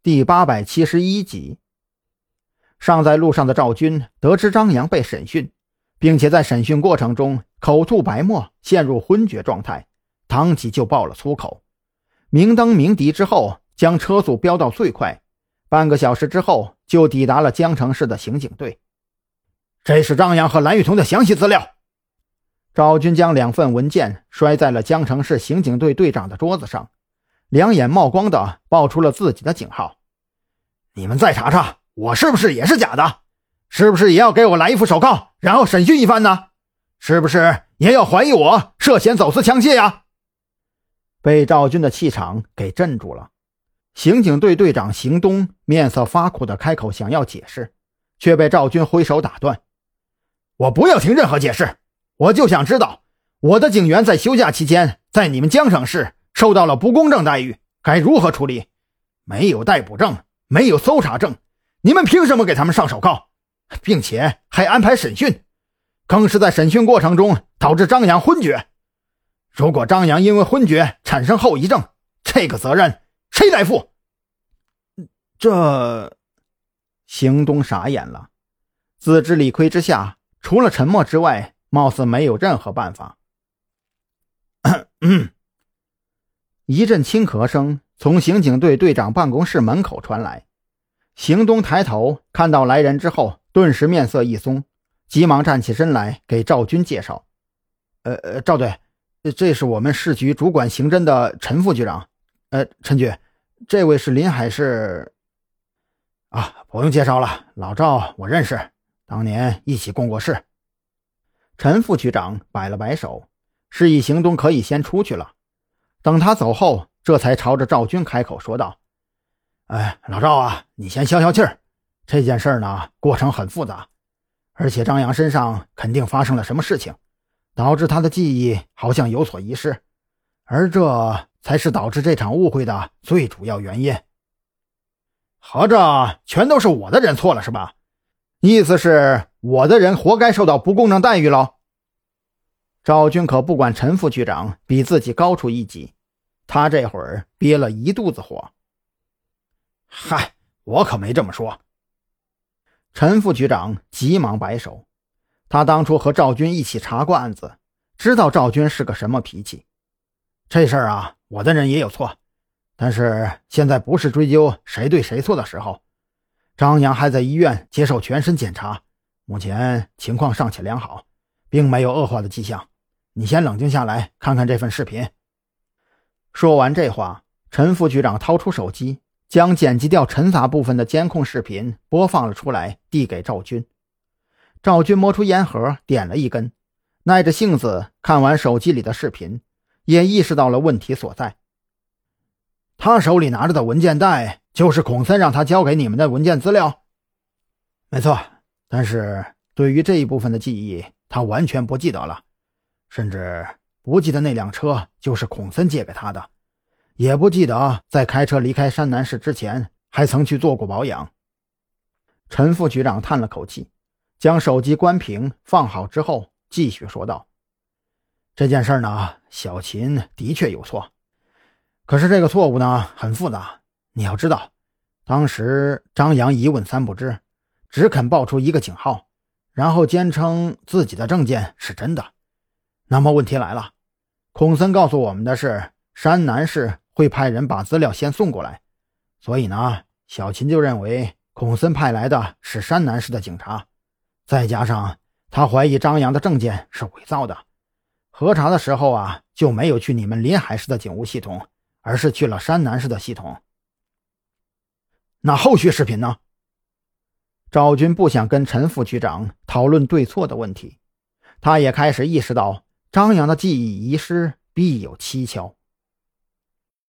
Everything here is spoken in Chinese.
第八百七十一集。尚在路上的赵军得知张扬被审讯，并且在审讯过程中口吐白沫，陷入昏厥状态，当即就爆了粗口。明灯鸣笛之后，将车速飙到最快，半个小时之后就抵达了江城市的刑警队。这是张扬和蓝雨桐的详细资料。赵军将两份文件摔在了江城市刑警队队长的桌子上，两眼冒光的报出了自己的警号：“你们再查查。”我是不是也是假的？是不是也要给我来一副手铐，然后审讯一番呢？是不是也要怀疑我涉嫌走私枪械呀？被赵军的气场给镇住了，刑警队队长邢东面色发苦的开口想要解释，却被赵军挥手打断：“我不要听任何解释，我就想知道我的警员在休假期间在你们江省市受到了不公正待遇，该如何处理？没有逮捕证，没有搜查证。”你们凭什么给他们上手铐，并且还安排审讯？更是在审讯过程中导致张扬昏厥。如果张扬因为昏厥产生后遗症，这个责任谁来负？这，邢东傻眼了，自知理亏之下，除了沉默之外，貌似没有任何办法。嗯一阵轻咳声从刑警队队长办公室门口传来。邢东抬头看到来人之后，顿时面色一松，急忙站起身来给赵军介绍：“呃呃，赵队，这是我们市局主管刑侦的陈副局长。呃，陈局，这位是临海市……啊，不用介绍了，老赵我认识，当年一起共过事。”陈副局长摆了摆手，示意邢东可以先出去了。等他走后，这才朝着赵军开口说道。哎，老赵啊，你先消消气儿。这件事呢，过程很复杂，而且张扬身上肯定发生了什么事情，导致他的记忆好像有所遗失，而这才是导致这场误会的最主要原因。合着全都是我的人错了是吧？意思是我的人活该受到不公正待遇喽？赵军可不管陈副局长比自己高出一级，他这会儿憋了一肚子火。嗨，我可没这么说。陈副局长急忙摆手，他当初和赵军一起查过案子，知道赵军是个什么脾气。这事儿啊，我的人也有错，但是现在不是追究谁对谁错的时候。张扬还在医院接受全身检查，目前情况尚且良好，并没有恶化的迹象。你先冷静下来，看看这份视频。说完这话，陈副局长掏出手机。将剪辑掉陈杂部分的监控视频播放了出来，递给赵军。赵军摸出烟盒，点了一根，耐着性子看完手机里的视频，也意识到了问题所在。他手里拿着的文件袋，就是孔森让他交给你们的文件资料。没错，但是对于这一部分的记忆，他完全不记得了，甚至不记得那辆车就是孔森借给他的。也不记得在开车离开山南市之前还曾去做过保养。陈副局长叹了口气，将手机关屏放好之后，继续说道：“这件事呢，小秦的确有错，可是这个错误呢很复杂。你要知道，当时张扬一问三不知，只肯报出一个警号，然后坚称自己的证件是真的。那么问题来了，孔森告诉我们的是山南市。”会派人把资料先送过来，所以呢，小秦就认为孔森派来的是山南市的警察，再加上他怀疑张扬的证件是伪造的，核查的时候啊就没有去你们临海市的警务系统，而是去了山南市的系统。那后续视频呢？赵军不想跟陈副局长讨论对错的问题，他也开始意识到张扬的记忆遗失必有蹊跷。